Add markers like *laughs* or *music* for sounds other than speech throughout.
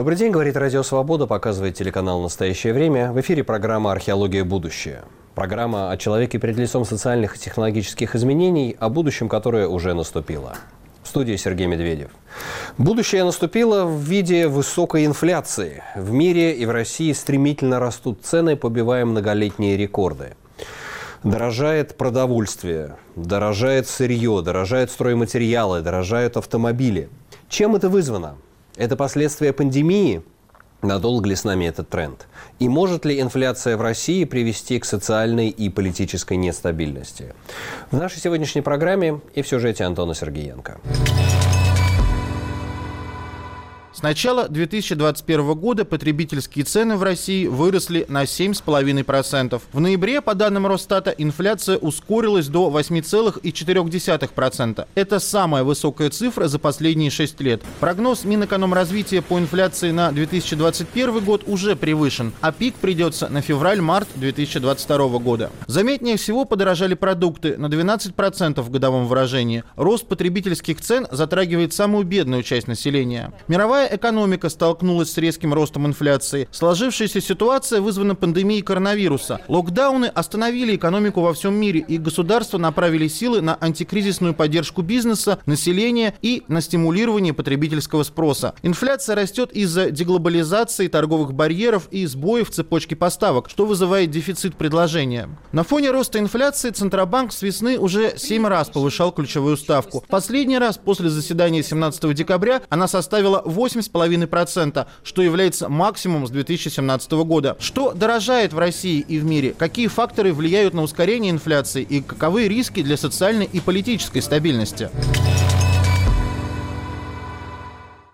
Добрый день, говорит Радио Свобода, показывает телеканал «Настоящее время». В эфире программа «Археология. Будущее». Программа о человеке перед лицом социальных и технологических изменений, о будущем, которое уже наступило. В студии Сергей Медведев. Будущее наступило в виде высокой инфляции. В мире и в России стремительно растут цены, побивая многолетние рекорды. Дорожает продовольствие, дорожает сырье, дорожают стройматериалы, дорожают автомобили. Чем это вызвано? Это последствия пандемии? Надолго ли с нами этот тренд? И может ли инфляция в России привести к социальной и политической нестабильности? В нашей сегодняшней программе и в сюжете Антона Сергеенко. С начала 2021 года потребительские цены в России выросли на 7,5%. В ноябре, по данным Росстата, инфляция ускорилась до 8,4%. Это самая высокая цифра за последние 6 лет. Прогноз Минэкономразвития по инфляции на 2021 год уже превышен, а пик придется на февраль-март 2022 года. Заметнее всего подорожали продукты на 12% в годовом выражении. Рост потребительских цен затрагивает самую бедную часть населения. Мировая экономика столкнулась с резким ростом инфляции. Сложившаяся ситуация вызвана пандемией коронавируса. Локдауны остановили экономику во всем мире, и государства направили силы на антикризисную поддержку бизнеса, населения и на стимулирование потребительского спроса. Инфляция растет из-за деглобализации, торговых барьеров и сбоев в цепочке поставок, что вызывает дефицит предложения. На фоне роста инфляции Центробанк с весны уже 7 раз повышал ключевую ставку. Последний раз после заседания 17 декабря она составила 8 8,5%, что является максимумом с 2017 года. Что дорожает в России и в мире? Какие факторы влияют на ускорение инфляции и каковы риски для социальной и политической стабильности?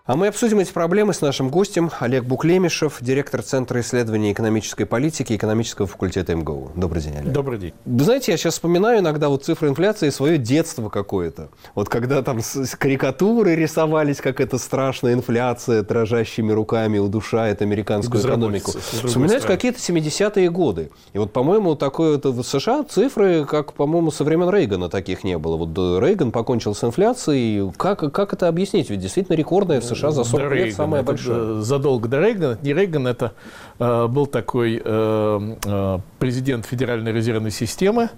А мы обсудим эти проблемы с нашим гостем Олег Буклемишев, директор Центра исследований экономической политики экономического факультета МГУ. Добрый день, Олег. Добрый день. Вы знаете, я сейчас вспоминаю иногда вот цифры инфляции свое детство какое-то. Вот когда там карикатуры рисовались, как это страшная инфляция, дрожащими руками удушает американскую экономику. Вспоминать какие-то 70-е годы. И вот, по-моему, такое вот в США цифры, как, по-моему, со времен Рейгана таких не было. Вот Рейган покончил с инфляцией. Как, как это объяснить? Ведь действительно рекордная в США США за 40 до лет Рейгана. самое большое. Задолго до Рейгана. Не Рейган, это э, был такой э, э, президент Федеральной резервной системы,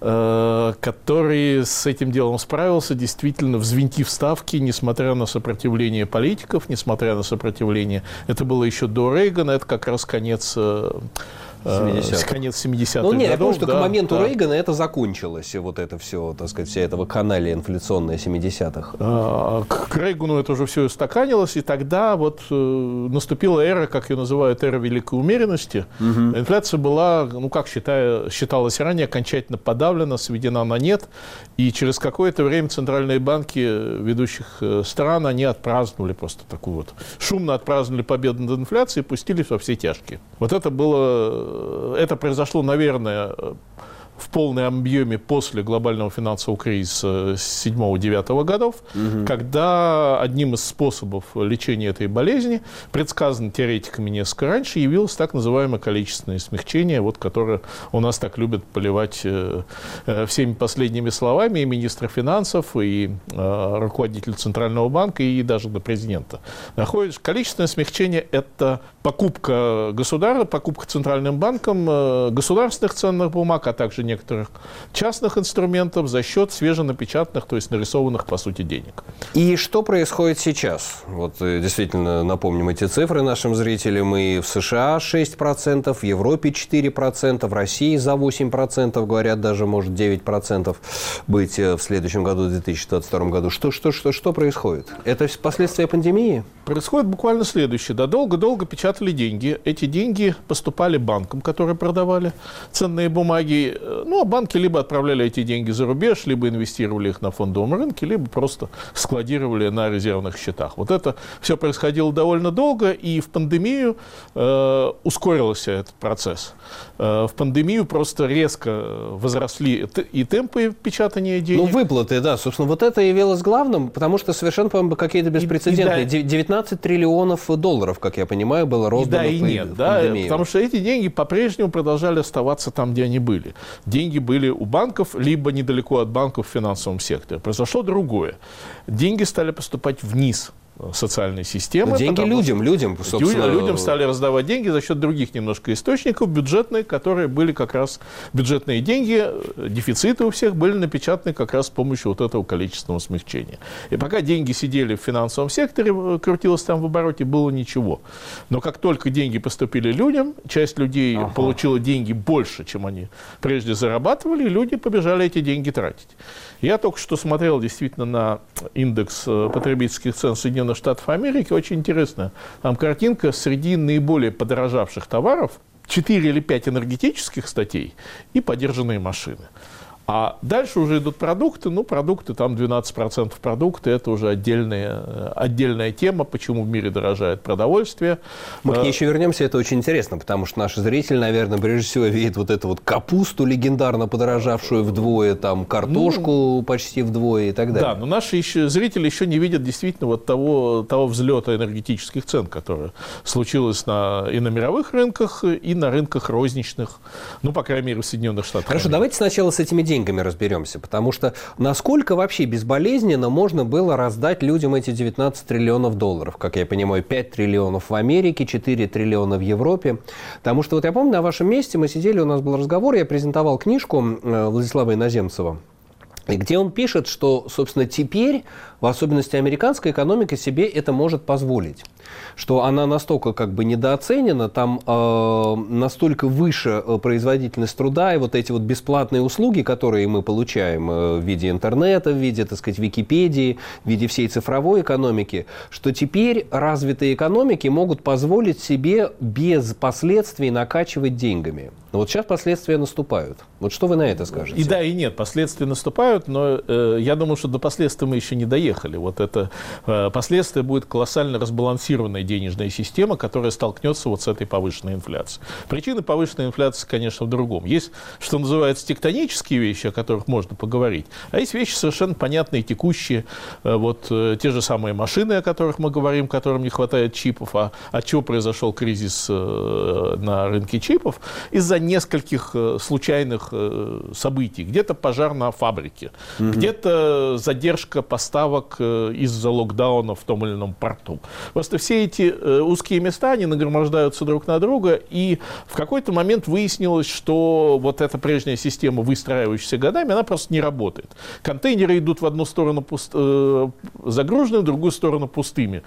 э, который с этим делом справился, действительно взвинтив ставки, несмотря на сопротивление политиков, несмотря на сопротивление. Это было еще до Рейгана, это как раз конец э, 70 конец 70-х ну, нет, годов. Я помню, что да, к моменту да. Рейгана это закончилось, вот это все, так сказать, вся этого каналия инфляционная 70-х. А, к Рейгану это уже все устаканилось, и тогда вот э, наступила эра, как ее называют, эра великой умеренности. Угу. Инфляция была, ну, как считая, считалось ранее, окончательно подавлена, сведена на нет, и через какое-то время центральные банки ведущих э, стран, они отпраздновали просто такую вот, шумно отпраздновали победу над инфляцией и пустились во все тяжкие. Вот это было это произошло, наверное, в полном объеме после глобального финансового кризиса 7-9 годов, угу. когда одним из способов лечения этой болезни, предсказанным теоретиками несколько раньше, явилось так называемое количественное смягчение, вот, которое у нас так любят поливать э, э, всеми последними словами и министра финансов, и э, руководитель Центрального банка, и даже до президента. Находишь, количественное смягчение – это покупка государства, покупка Центральным банком э, государственных ценных бумаг, а также некоторых частных инструментов за счет свеженапечатанных, то есть нарисованных, по сути, денег. И что происходит сейчас? Вот э, действительно напомним эти цифры нашим зрителям. И в США 6%, в Европе 4%, в России за 8%, говорят, даже может 9% быть э, в следующем году, в 2022 году. Что, что, что, что происходит? Это последствия пандемии? Происходит буквально следующее. Да, долго-долго печатали деньги. Эти деньги поступали банкам, которые продавали ценные бумаги. Ну, а банки либо отправляли эти деньги за рубеж, либо инвестировали их на фондовом рынке, либо просто складировали на резервных счетах. Вот это все происходило довольно долго, и в пандемию э, ускорился этот процесс. Э, в пандемию просто резко возросли и темпы печатания денег. Ну, выплаты, да. Собственно, вот это явилось главным, потому что совершенно, по-моему, какие-то беспрецедентные. И, и да. 19 триллионов долларов, как я понимаю, было роздано и да, и нет, да, потому что эти деньги по-прежнему продолжали оставаться там, где они были. Деньги были у банков, либо недалеко от банков в финансовом секторе. Произошло другое. Деньги стали поступать вниз социальной системы. деньги людям, людям, собственно. Людям стали раздавать деньги за счет других немножко источников, бюджетные, которые были как раз бюджетные деньги, дефициты у всех были напечатаны как раз с помощью вот этого количественного смягчения. И пока деньги сидели в финансовом секторе, э, крутилось там в обороте, было ничего. Но как только деньги поступили людям, часть людей ага. получила деньги больше, чем они прежде зарабатывали, и люди побежали эти деньги тратить. Я только что смотрел действительно на индекс э, потребительских цен Соединенных Штатов Америки. Очень интересно. Там картинка среди наиболее подорожавших товаров 4 или 5 энергетических статей и подержанные машины. А дальше уже идут продукты. Ну, продукты, там 12% продукты, это уже отдельная, отдельная тема, почему в мире дорожает продовольствие. Мы к ней еще вернемся, это очень интересно, потому что наши зрители, наверное, прежде всего видят вот эту вот капусту легендарно подорожавшую вдвое, там картошку ну, почти вдвое и так далее. Да, но наши еще, зрители еще не видят действительно вот того, того взлета энергетических цен, который случилось на, и на мировых рынках, и на рынках розничных, ну, по крайней мере, в Соединенных Штатах. Хорошо, давайте сначала с этими деньгами деньгами разберемся, потому что насколько вообще безболезненно можно было раздать людям эти 19 триллионов долларов, как я понимаю, 5 триллионов в Америке, 4 триллиона в Европе. Потому что вот я помню, на вашем месте мы сидели, у нас был разговор, я презентовал книжку э, Владислава Иноземцева, где он пишет, что, собственно, теперь, в особенности американская экономика себе это может позволить что она настолько как бы недооценена, там э, настолько выше э, производительность труда и вот эти вот бесплатные услуги, которые мы получаем э, в виде интернета, в виде, так сказать, Википедии, в виде всей цифровой экономики, что теперь развитые экономики могут позволить себе без последствий накачивать деньгами. Но вот сейчас последствия наступают. Вот что вы на это скажете? И да, и нет. Последствия наступают, но э, я думаю, что до последствий мы еще не доехали. Вот это э, последствия будет колоссально разбалансированная денежная система, которая столкнется вот с этой повышенной инфляцией. Причины повышенной инфляции, конечно, в другом. Есть, что называется, тектонические вещи, о которых можно поговорить, а есть вещи совершенно понятные, текущие. Э, вот э, те же самые машины, о которых мы говорим, которым не хватает чипов. А от чего произошел кризис на рынке чипов? Из-за нескольких случайных событий. Где-то пожар на фабрике, угу. где-то задержка поставок э, из-за локдауна в том или ином порту. Просто все эти узкие места, они нагромождаются друг на друга, и в какой-то момент выяснилось, что вот эта прежняя система, выстраивающаяся годами, она просто не работает. Контейнеры идут в одну сторону пуст... загруженными, в другую сторону пустыми.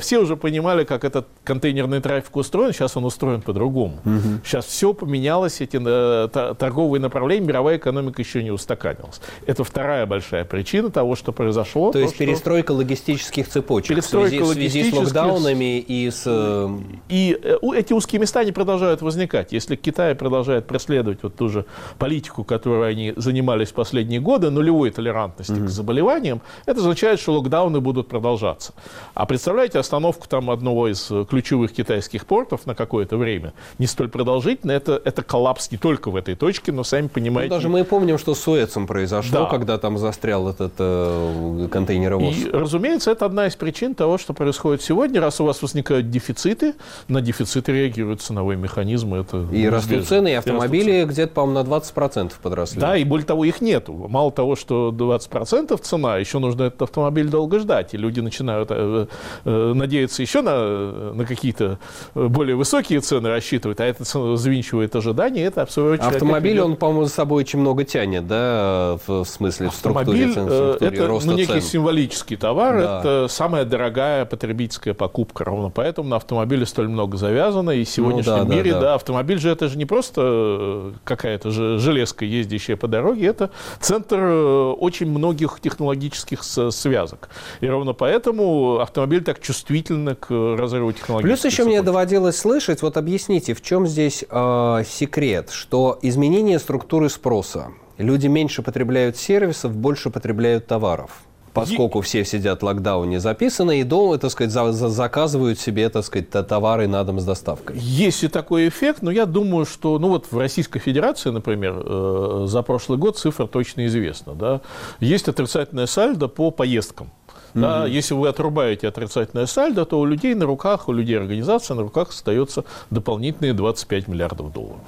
Все уже понимали, как этот контейнерный трафик устроен, сейчас он устроен по-другому. Угу. Сейчас все поменялось менялось, эти э, торговые направления, мировая экономика еще не устаканилась. Это вторая большая причина того, что произошло. То, есть что... перестройка логистических цепочек перестройка в, связи, в связи с локдаунами и с... Э, и э, эти узкие места, они продолжают возникать. Если Китай продолжает преследовать вот ту же политику, которой они занимались последние годы, нулевой толерантности mm-hmm. к заболеваниям, это означает, что локдауны будут продолжаться. А представляете, остановку там одного из ключевых китайских портов на какое-то время, не столь продолжительно, это, это коллапс не только в этой точке, но сами понимаете... Ну, даже мы помним, что с Суэцем произошло, да. когда там застрял этот э, контейнеровоз. И, разумеется, это одна из причин того, что происходит сегодня. Раз у вас возникают дефициты, на дефициты реагируют ценовые механизмы. Это и растут цены, и автомобили где-то, по-моему, на 20% подросли. Да, и более того, их нету. Мало того, что 20% цена, еще нужно этот автомобиль долго ждать. И люди начинают э, э, надеяться еще на, на какие-то более высокие цены рассчитывать, а это завинчивает ожиданий, это в свою очередь... Автомобиль, он, по-моему, за собой очень много тянет, да, в, смысле, в структуре, Автомобиль, в структуре это роста ну, некий цен. Символический товар, да. это самая дорогая потребительская покупка, ровно поэтому на автомобиле столь много завязано, и в сегодняшнем ну, да, мире, да, да. да, автомобиль же это же не просто э, какая-то же железка, ездящая по дороге, это центр э, очень многих технологических связок. И ровно поэтому автомобиль так чувствителен к разрыву технологических Плюс еще цепочек. мне доводилось слышать, вот объясните, в чем здесь э, секрет, что изменение структуры спроса. Люди меньше потребляют сервисов, больше потребляют товаров поскольку е... все сидят в локдауне, записано, и дома, так сказать, за, за, заказывают себе, так сказать, товары на дом с доставкой. Есть и такой эффект, но я думаю, что, ну вот в Российской Федерации, например, э, за прошлый год цифра точно известна, да, есть отрицательное сальдо по поездкам. Да, mm-hmm. Если вы отрубаете отрицательное сальдо, то у людей на руках, у людей организации на руках остается дополнительные 25 миллиардов долларов.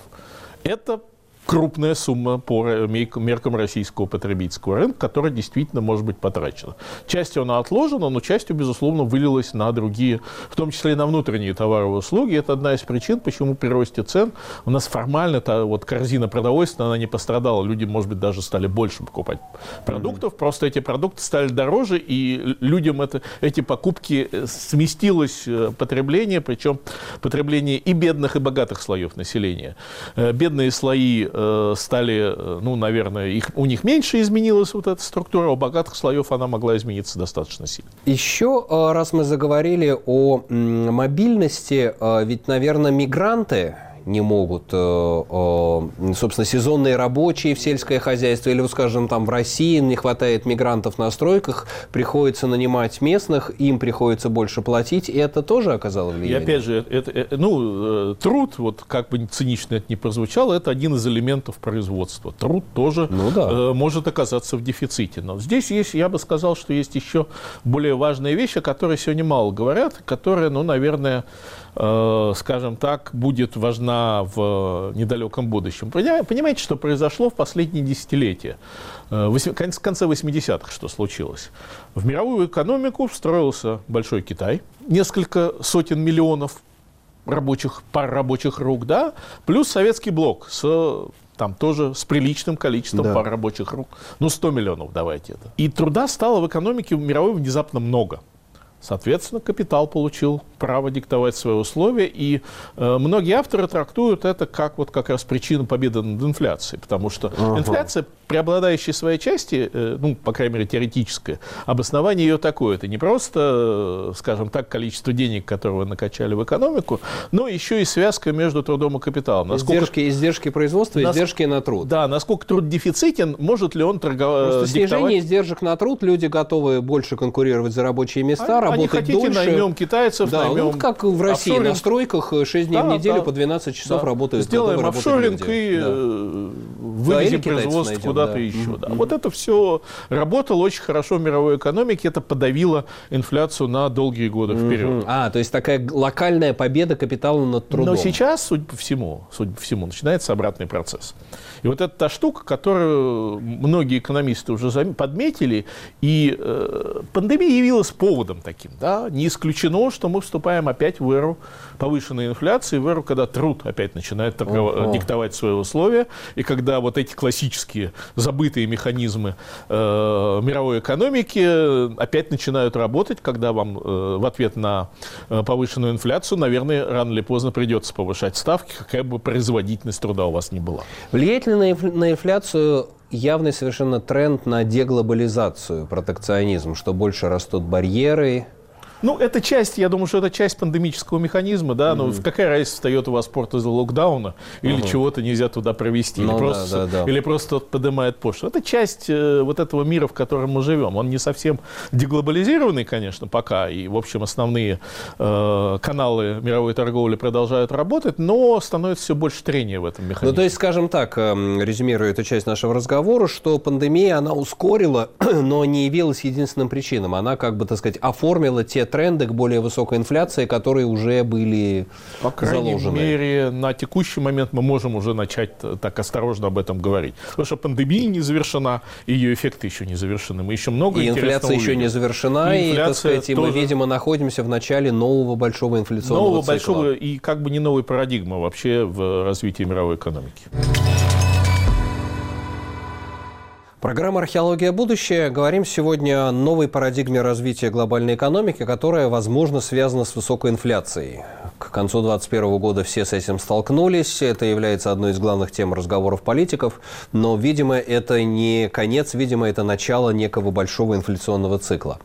Это крупная сумма по меркам российского потребительского рынка, которая действительно может быть потрачена. Частью она отложена, но частью, безусловно, вылилась на другие, в том числе и на внутренние товары и услуги. Это одна из причин, почему при росте цен у нас формально та вот корзина продовольствия, она не пострадала. Люди, может быть, даже стали больше покупать продуктов, mm-hmm. просто эти продукты стали дороже, и людям это, эти покупки э, сместилось э, потребление, причем потребление и бедных, и богатых слоев населения. Э, бедные слои Э, стали, э, ну, наверное, их, у них меньше изменилась вот эта структура, у богатых слоев она могла измениться достаточно сильно. Еще, э, раз мы заговорили о мобильности, ведь, наверное, мигранты, не могут, э, э, собственно, сезонные рабочие в сельское хозяйство, или, скажем, там в России не хватает мигрантов на стройках, приходится нанимать местных, им приходится больше платить, и это тоже оказало влияние? И опять же, это, это, ну, э, труд, вот как бы цинично это ни прозвучало, это один из элементов производства. Труд тоже ну, да. э, может оказаться в дефиците. Но здесь есть, я бы сказал, что есть еще более важная вещь, о которой сегодня мало говорят, которая, ну, наверное, Э, скажем так, будет важна в недалеком будущем. Понимаете, что произошло в последние десятилетия? Э, в конце 80-х что случилось? В мировую экономику встроился Большой Китай, несколько сотен миллионов рабочих, пар рабочих рук, да, плюс советский блок с там тоже с приличным количеством да. пар рабочих рук. Ну, 100 миллионов давайте это. И труда стало в экономике мировой внезапно много. Соответственно, капитал получил право диктовать свои условия, и э, многие авторы трактуют это как вот как раз причину победы над инфляцией, потому что ага. инфляция, преобладающая в своей части, э, ну, по крайней мере, теоретическое, обоснование ее такое, это не просто, э, скажем так, количество денег, которые вы накачали в экономику, но еще и связка между трудом и капиталом. Насколько, издержки, издержки производства, нас, издержки на труд. Да, насколько труд дефицитен, может ли он торговать... Просто снижение издержек на труд, люди готовы больше конкурировать за рабочие места, а, работать хотите, дольше. наймем китайцев, да, наймем... Ну, как в России, офшоринг. на стройках 6 дней да, в неделю да, по 12 часов да. работают. Сделаем офшоринг и да. Вывезем да, производство куда-то да. еще. Mm-hmm. Да. Вот это все работало очень хорошо в мировой экономике, это подавило инфляцию на долгие годы mm-hmm. вперед. А, то есть такая локальная победа капитала над трудом. Но сейчас, судя по всему, судя по всему, начинается обратный процесс. И вот это та штука, которую многие экономисты уже подметили, и э, пандемия явилась поводом таким. Да? Не исключено, что мы вступаем опять в эру повышенной инфляции, в эру, когда труд опять начинает торгов... диктовать свои условия, и когда вот эти классические забытые механизмы э, мировой экономики опять начинают работать, когда вам э, в ответ на э, повышенную инфляцию, наверное, рано или поздно придется повышать ставки, какая бы производительность труда у вас ни была. Влияет ли на инфляцию явный совершенно тренд на деглобализацию, протекционизм, что больше растут барьеры, ну, это часть, я думаю, что это часть пандемического механизма, да, но mm-hmm. какая разница встает у вас порт из-за локдауна или uh-huh. чего-то нельзя туда провести, ну, или, просто, да, да, да. или просто поднимает почту. Это часть э, вот этого мира, в котором мы живем. Он не совсем деглобализированный, конечно, пока, и, в общем, основные э, каналы мировой торговли продолжают работать, но становится все больше трения в этом механизме. Ну, то есть, скажем так, э, резюмируя эту часть нашего разговора, что пандемия, она ускорила, *clears throat* но не явилась единственным причиной. Она, как бы, так сказать, оформила те тренды к более высокой инфляции, которые уже были По крайней заложены. мере, на текущий момент мы можем уже начать так осторожно об этом говорить. Потому что пандемия не завершена, ее эффекты еще не завершены. Мы еще много И инфляция еще не завершена, и, и так сказать, тоже... мы, видимо, находимся в начале нового большого инфляционного Нового цикла. большого и как бы не новой парадигмы вообще в развитии мировой экономики. Программа «Археология. Будущее». Говорим сегодня о новой парадигме развития глобальной экономики, которая, возможно, связана с высокой инфляцией. К концу 2021 года все с этим столкнулись. Это является одной из главных тем разговоров политиков. Но, видимо, это не конец, видимо, это начало некого большого инфляционного цикла.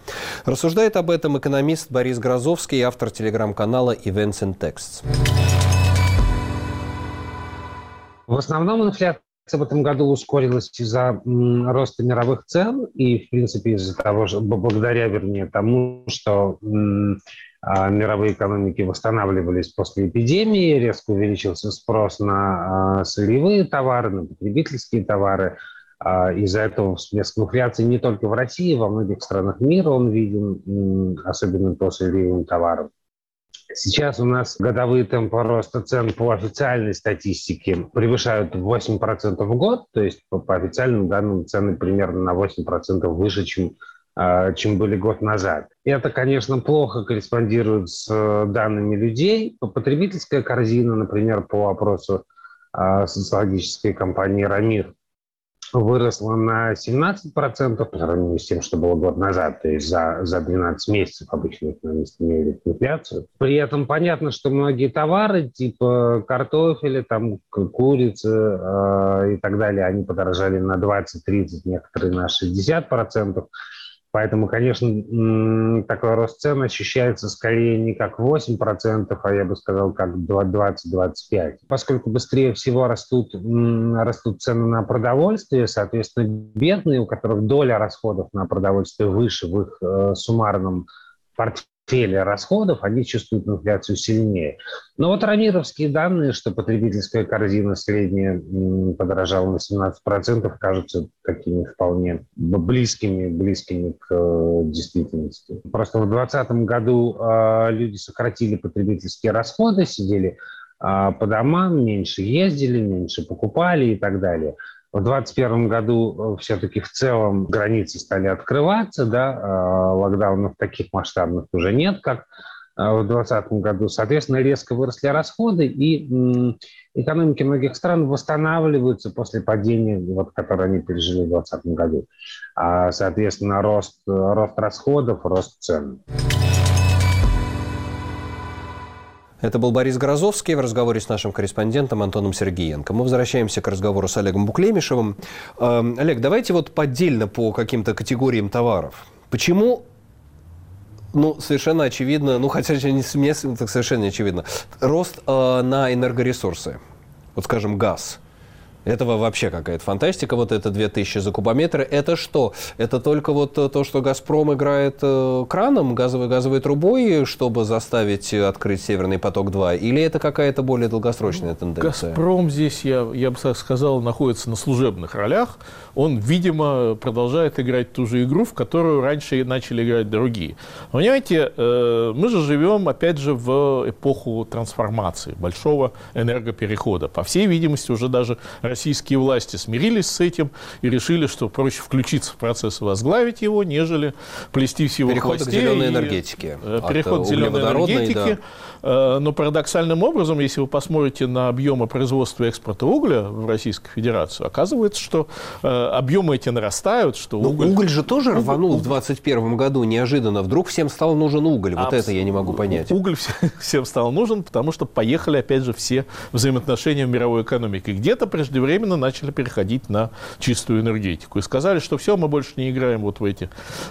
Рассуждает об этом экономист Борис Грозовский, автор телеграм-канала Events in Texts. В основном инфляция в этом году ускорилась из-за роста мировых цен и, в принципе, из-за того, что благодаря, вернее, тому, что а, мировые экономики восстанавливались после эпидемии, резко увеличился спрос на а, сырьевые товары, на потребительские товары. А, из-за этого всплеск инфляции не только в России, во многих странах мира он виден, особенно по сырьевым товарам. Сейчас у нас годовые темпы роста цен по официальной статистике превышают 8% в год, то есть по, по официальным данным цены примерно на 8% выше, чем, э, чем были год назад. И это, конечно, плохо корреспондирует с э, данными людей. Потребительская корзина, например, по опросу э, социологической компании «Рамир», выросла на 17% по сравнению с тем, что было год назад, то есть за, за 12 месяцев обычно экономисты меряют инфляцию. При этом понятно, что многие товары типа картофеля, там, курицы э, и так далее, они подорожали на 20-30, некоторые на 60%. Поэтому, конечно, такой рост цен ощущается скорее не как 8%, а я бы сказал, как 20-25%. Поскольку быстрее всего растут, растут цены на продовольствие, соответственно, бедные, у которых доля расходов на продовольствие выше в их э, суммарном портфеле, портфеля расходов, они чувствуют инфляцию сильнее. Но вот рамировские данные, что потребительская корзина средняя подорожала на 17%, кажутся такими вполне близкими, близкими к э, действительности. Просто в 2020 году э, люди сократили потребительские расходы, сидели э, по домам, меньше ездили, меньше покупали и так далее. В 2021 году э, все-таки в целом границы стали открываться, да, а локдаунов таких масштабных уже нет, как э, в 2020 году. Соответственно, резко выросли расходы, и экономики многих стран восстанавливаются после падения, вот, которое они пережили в 2020 году. А, соответственно, рост, рост расходов, рост цен. Это был Борис Грозовский в разговоре с нашим корреспондентом Антоном Сергеенко. Мы возвращаемся к разговору с Олегом Буклемишевым. Эм, Олег, давайте вот поддельно по каким-то категориям товаров. Почему ну, совершенно очевидно, ну, хотя не мне так совершенно очевидно, рост э, на энергоресурсы. Вот, скажем, газ – этого вообще какая-то фантастика. Вот это 2000 за кубометр. Это что? Это только вот то, что «Газпром» играет э, краном, газовой, газовой трубой, чтобы заставить открыть «Северный поток-2»? Или это какая-то более долгосрочная тенденция? «Газпром» здесь, я, я бы сказал, находится на служебных ролях. Он, видимо, продолжает играть ту же игру, в которую раньше начали играть другие. Понимаете, э, мы же живем, опять же, в эпоху трансформации, большого энергоперехода. По всей видимости, уже даже российские власти смирились с этим и решили, что проще включиться в процесс и возглавить его, нежели плестись в его Переход хвосте. к зеленой энергетике. Э, переход к зеленой энергетике. Да. Э, но парадоксальным образом, если вы посмотрите на объемы производства и экспорта угля в Российской Федерации, оказывается, что э, объемы эти нарастают. Что уголь... уголь же тоже рванул уголь... в 2021 году неожиданно. Вдруг всем стал нужен уголь. Вот Абс... это я не могу понять. Уголь *laughs* всем стал нужен, потому что поехали, опять же, все взаимоотношения в мировой экономике. Где-то преждевременно временно начали переходить на чистую энергетику. И сказали, что все, мы больше не играем вот в эти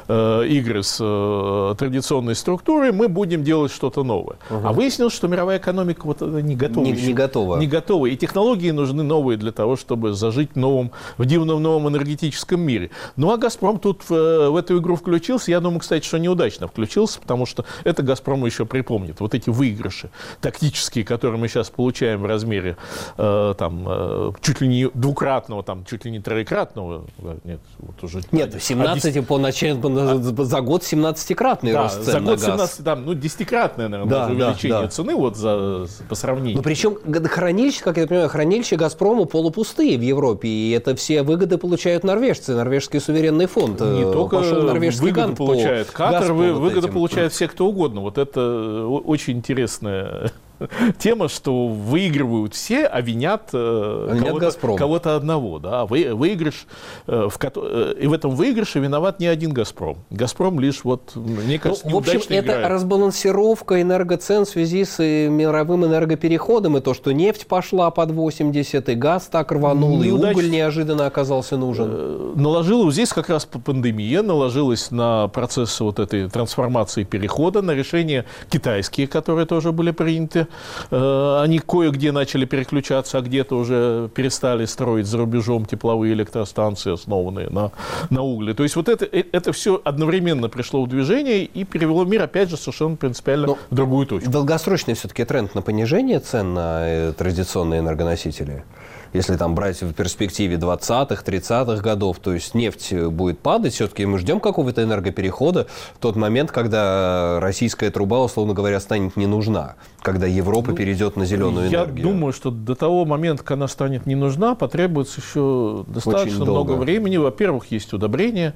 э, игры с э, традиционной структурой, мы будем делать что-то новое. Угу. А выяснилось, что мировая экономика вот не готова. Не, не готова. Не готова. И технологии нужны новые для того, чтобы зажить в, новом, в дивном новом энергетическом мире. Ну а «Газпром» тут в, в эту игру включился. Я думаю, кстати, что неудачно включился, потому что это «Газпром» еще припомнит. Вот эти выигрыши тактические, которые мы сейчас получаем в размере э, там, э, чуть ли не двукратного, там, чуть ли не троекратного. Нет, вот уже... Нет, 17 а, по началу, а, за год 17-кратный да, рост цен за год 17, там, ну, 10-кратное, наверное, да, даже увеличение да. цены вот за, по сравнению. Ну, причем хранилища, как я понимаю, хранилища «Газпрома» полупустые в Европе, и это все выгоды получают норвежцы, норвежский суверенный фонд. Не э, только выгоды получает Катар, выгоды получают все, кто угодно. Вот это очень интересная *laughs* тема, что выигрывают все, а винят, э, кого-то, кого-то одного. Да? Вы, выигрыш, э, в, э, и в этом выигрыше виноват не один «Газпром». «Газпром» лишь, вот, мне кажется, ну, В общем, это играет. разбалансировка энергоцен в связи с мировым энергопереходом, и то, что нефть пошла под 80, и газ так рванул, и уголь неожиданно оказался нужен. Наложила здесь как раз пандемия, наложилась на процесс вот этой трансформации перехода, на решения китайские, которые тоже были приняты Э, они кое-где начали переключаться, а где-то уже перестали строить за рубежом тепловые электростанции, основанные на, на угле. То есть вот это, э, это все одновременно пришло в движение и перевело мир, опять же, совершенно принципиально Но в другую точку. Долгосрочный все-таки тренд на понижение цен на э, традиционные энергоносители? Если там брать в перспективе 20-х, 30-х годов, то есть нефть будет падать, все-таки мы ждем какого-то энергоперехода в тот момент, когда российская труба, условно говоря, станет не нужна, когда Европа ну, перейдет на зеленую я энергию. Я думаю, что до того момента, когда она станет не нужна, потребуется еще достаточно много времени. Во-первых, есть удобрения,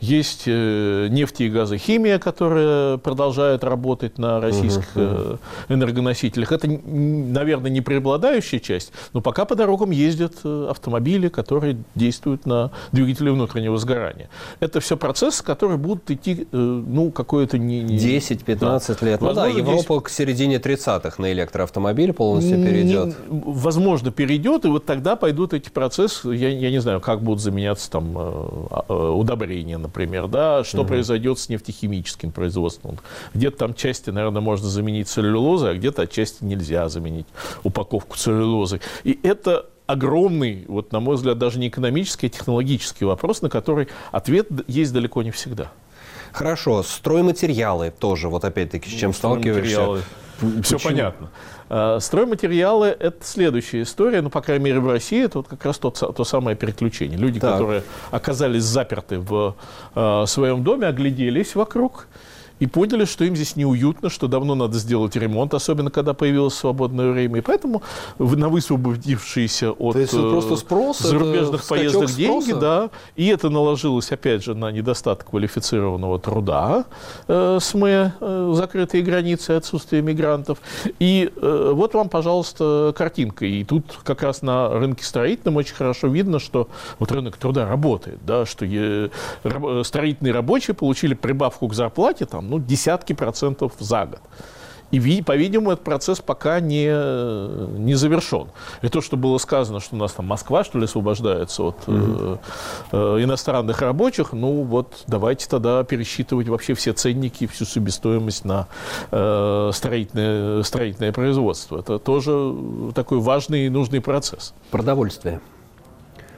есть э, нефти и газохимия, которая продолжает работать на российских uh-huh. энергоносителях. Это, наверное, не преобладающая часть, но пока по дорогам ездят э, автомобили, которые действуют на двигатели внутреннего сгорания. Это все процессы, которые будут идти, э, ну, какое-то... Не, не... 10-15 да. лет. Ну да, Европа 10... к середине 30-х на электроавтомобиль полностью перейдет. Не, возможно, перейдет, и вот тогда пойдут эти процессы, я, я не знаю, как будут заменяться там а, удобрения, например, да, что угу. произойдет с нефтехимическим производством. Где-то там части, наверное, можно заменить целлюлозой, а где-то отчасти нельзя заменить упаковку целлюлозы. И это огромный, вот на мой взгляд, даже не экономический, а технологический вопрос, на который ответ есть далеко не всегда. Хорошо, стройматериалы тоже, вот опять-таки, с чем ну, сталкиваешься? Все понятно. А, стройматериалы – это следующая история, ну, по крайней мере, в России это вот как раз то, то самое переключение. Люди, так. которые оказались заперты в э, своем доме, огляделись вокруг – и поняли, что им здесь неуютно, что давно надо сделать ремонт, особенно когда появилось свободное время. И поэтому на высвободившиеся от просто спрос, зарубежных поездок спроса? деньги, да, и это наложилось, опять же, на недостаток квалифицированного труда, э, СМЭ, э, закрытые границы, отсутствие мигрантов. И э, вот вам, пожалуйста, картинка. И тут как раз на рынке строительном очень хорошо видно, что вот рынок труда работает, да, что е- строительные рабочие получили прибавку к зарплате, там, там, ну, десятки процентов за год. И, по-видимому, этот процесс пока не, не завершен. И то, что было сказано, что у нас там Москва, что ли, освобождается от mm-hmm. э, э, иностранных рабочих, ну вот давайте тогда пересчитывать вообще все ценники, всю себестоимость на э, строительное, строительное производство. Это тоже такой важный и нужный процесс. Продовольствие.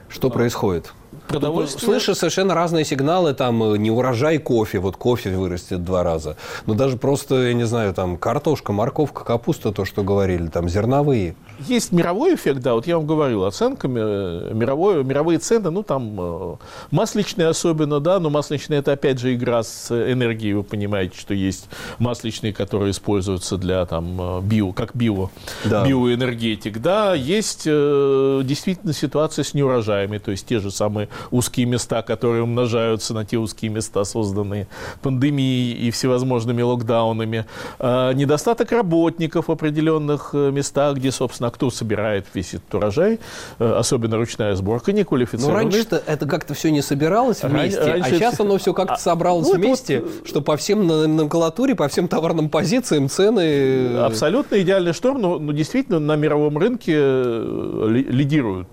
Что а. происходит? Продовольствие. Слышишь совершенно разные сигналы, там э, не урожай кофе, вот кофе вырастет два раза, но даже просто, я не знаю, там картошка, морковка, капуста, то, что говорили, там зерновые. Есть мировой эффект, да, вот я вам говорил, оценками, э, мировой, мировые цены, ну там э, масличные особенно, да, но масличные это опять же игра с энергией, вы понимаете, что есть масличные, которые используются для там био, как био, да. биоэнергетик, да, есть э, действительно ситуация с неурожаями, то есть те же самые узкие места, которые умножаются на те узкие места, созданные пандемией и всевозможными локдаунами. Недостаток работников в определенных э, местах, где, собственно, кто собирает весь этот урожай, э, особенно ручная сборка, неквалифицированная. Ну, раньше это как-то все не собиралось вместе, а раньше... а сейчас оно все как-то собралось ну, вместе, вот... что по всем номенклатуре, по всем товарным позициям цены... Э, Абсолютно идеальный шторм, но, но действительно на мировом рынке лидирует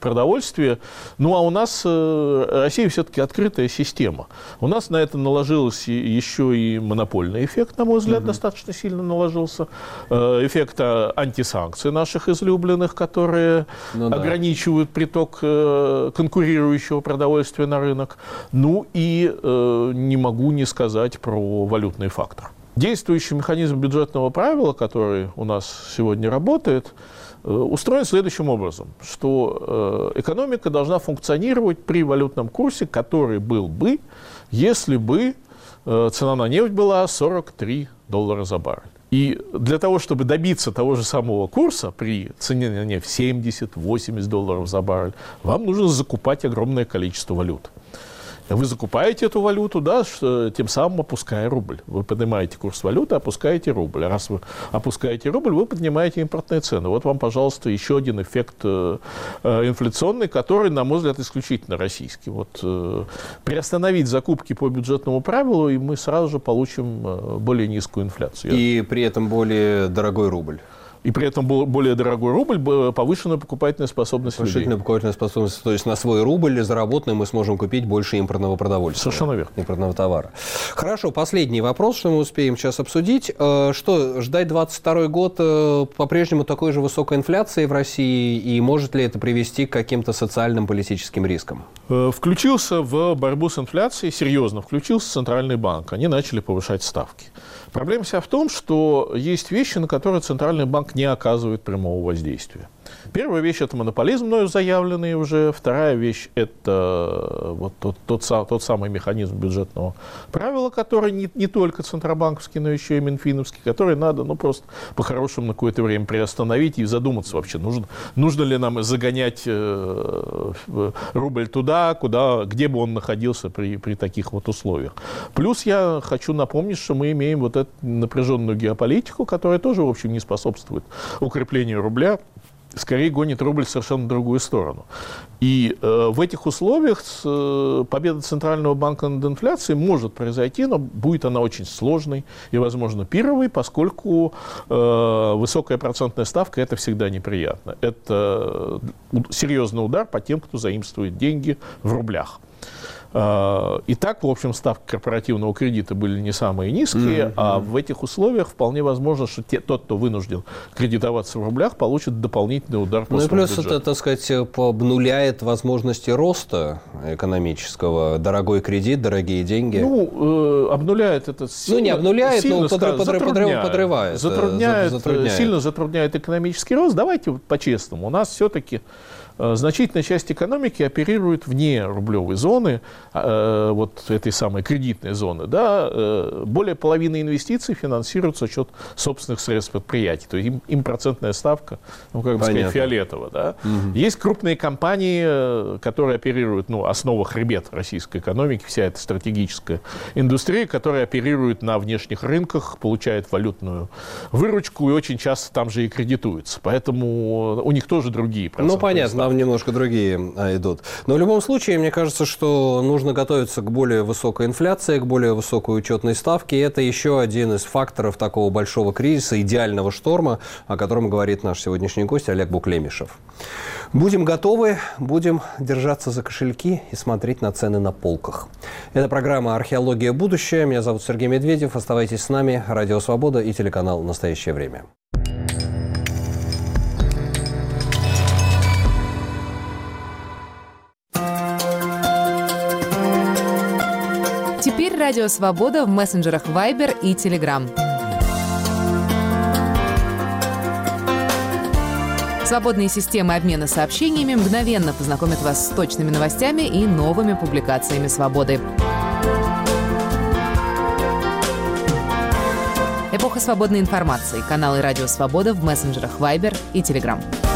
продовольствие. Ну, а у нас э, Россия все-таки открытая система. У нас на это наложился еще и монопольный эффект, на мой взгляд, угу. достаточно сильно наложился. Э, эффект а, антисанкций наших излюбленных, которые ну, да. ограничивают приток э, конкурирующего продовольствия на рынок. Ну и не могу не сказать про валютный фактор. Действующий механизм бюджетного правила, который у нас сегодня работает, Э, устроен следующим образом, что э, экономика должна функционировать при валютном курсе, который был бы, если бы э, цена на нефть была 43 доллара за баррель. И для того, чтобы добиться того же самого курса при цене на нефть 70-80 долларов за баррель, вам нужно закупать огромное количество валют. Вы закупаете эту валюту, да, тем самым опуская рубль. Вы поднимаете курс валюты, опускаете рубль. А раз вы опускаете рубль, вы поднимаете импортные цены. Вот вам, пожалуйста, еще один эффект э, э, инфляционный, который, на мой взгляд, исключительно российский. Вот э, приостановить закупки по бюджетному правилу, и мы сразу же получим более низкую инфляцию. И при этом более дорогой рубль и при этом был более дорогой рубль, повышенная покупательная способность Повышенная людей. покупательная способность. То есть на свой рубль заработанный мы сможем купить больше импортного продовольствия. Совершенно верно. Импортного товара. Хорошо, последний вопрос, что мы успеем сейчас обсудить. Э, что, ждать 22 год э, по-прежнему такой же высокой инфляции в России? И может ли это привести к каким-то социальным политическим рискам? Э, включился в борьбу с инфляцией, серьезно включился Центральный банк. Они начали повышать ставки. Проблема вся в том, что есть вещи, на которые Центральный банк не оказывает прямого воздействия. Первая вещь – это монополизм, мною заявленный уже. Вторая вещь – это вот тот, тот, тот самый механизм бюджетного правила, который не, не только центробанковский, но еще и минфиновский, который надо ну, просто по-хорошему на какое-то время приостановить и задуматься вообще, нужно, нужно ли нам загонять э, рубль туда, куда, где бы он находился при, при таких вот условиях. Плюс я хочу напомнить, что мы имеем вот эту напряженную геополитику, которая тоже, в общем, не способствует укреплению рубля скорее гонит рубль в совершенно другую сторону. И э, в этих условиях э, победа Центрального банка над инфляцией может произойти, но будет она очень сложной и, возможно, пировой, поскольку э, высокая процентная ставка – это всегда неприятно. Это серьезный удар по тем, кто заимствует деньги в рублях. А, и так, в общем, ставки корпоративного кредита были не самые низкие, mm-hmm. а в этих условиях вполне возможно, что те, тот, кто вынужден кредитоваться в рублях, получит дополнительный удар по Ну и плюс бюджету. это, так сказать, обнуляет возможности роста экономического. Дорогой кредит, дорогие деньги. Ну, э, обнуляет это сильно. Ну, не обнуляет, сильно, но подрыв, затрудняет, подрывает. Затрудняет, затрудняет, сильно затрудняет экономический рост. Давайте по-честному. У нас все-таки Э, значительная часть экономики оперирует вне рублевой зоны, э, вот этой самой кредитной зоны. Да, э, более половины инвестиций финансируются за счет собственных средств предприятий. То есть им, им процентная ставка, ну, как бы Понятно. сказать, фиолетово. Да? Угу. Есть крупные компании, которые оперируют, ну, основа хребет российской экономики, вся эта стратегическая индустрия, которая оперирует на внешних рынках, получает валютную выручку и очень часто там же и кредитуется. Поэтому у них тоже другие проценты. Ну, понятно там немножко другие а, идут. Но в любом случае, мне кажется, что нужно готовиться к более высокой инфляции, к более высокой учетной ставке. И это еще один из факторов такого большого кризиса, идеального шторма, о котором говорит наш сегодняшний гость Олег Буклемишев. Будем готовы, будем держаться за кошельки и смотреть на цены на полках. Это программа «Археология. Будущее». Меня зовут Сергей Медведев. Оставайтесь с нами. Радио «Свобода» и телеканал «Настоящее время». Радио Свобода в мессенджерах Viber и Telegram. Свободные системы обмена сообщениями мгновенно познакомят вас с точными новостями и новыми публикациями «Свободы». Эпоха свободной информации. Каналы «Радио Свобода» в мессенджерах Viber и Telegram.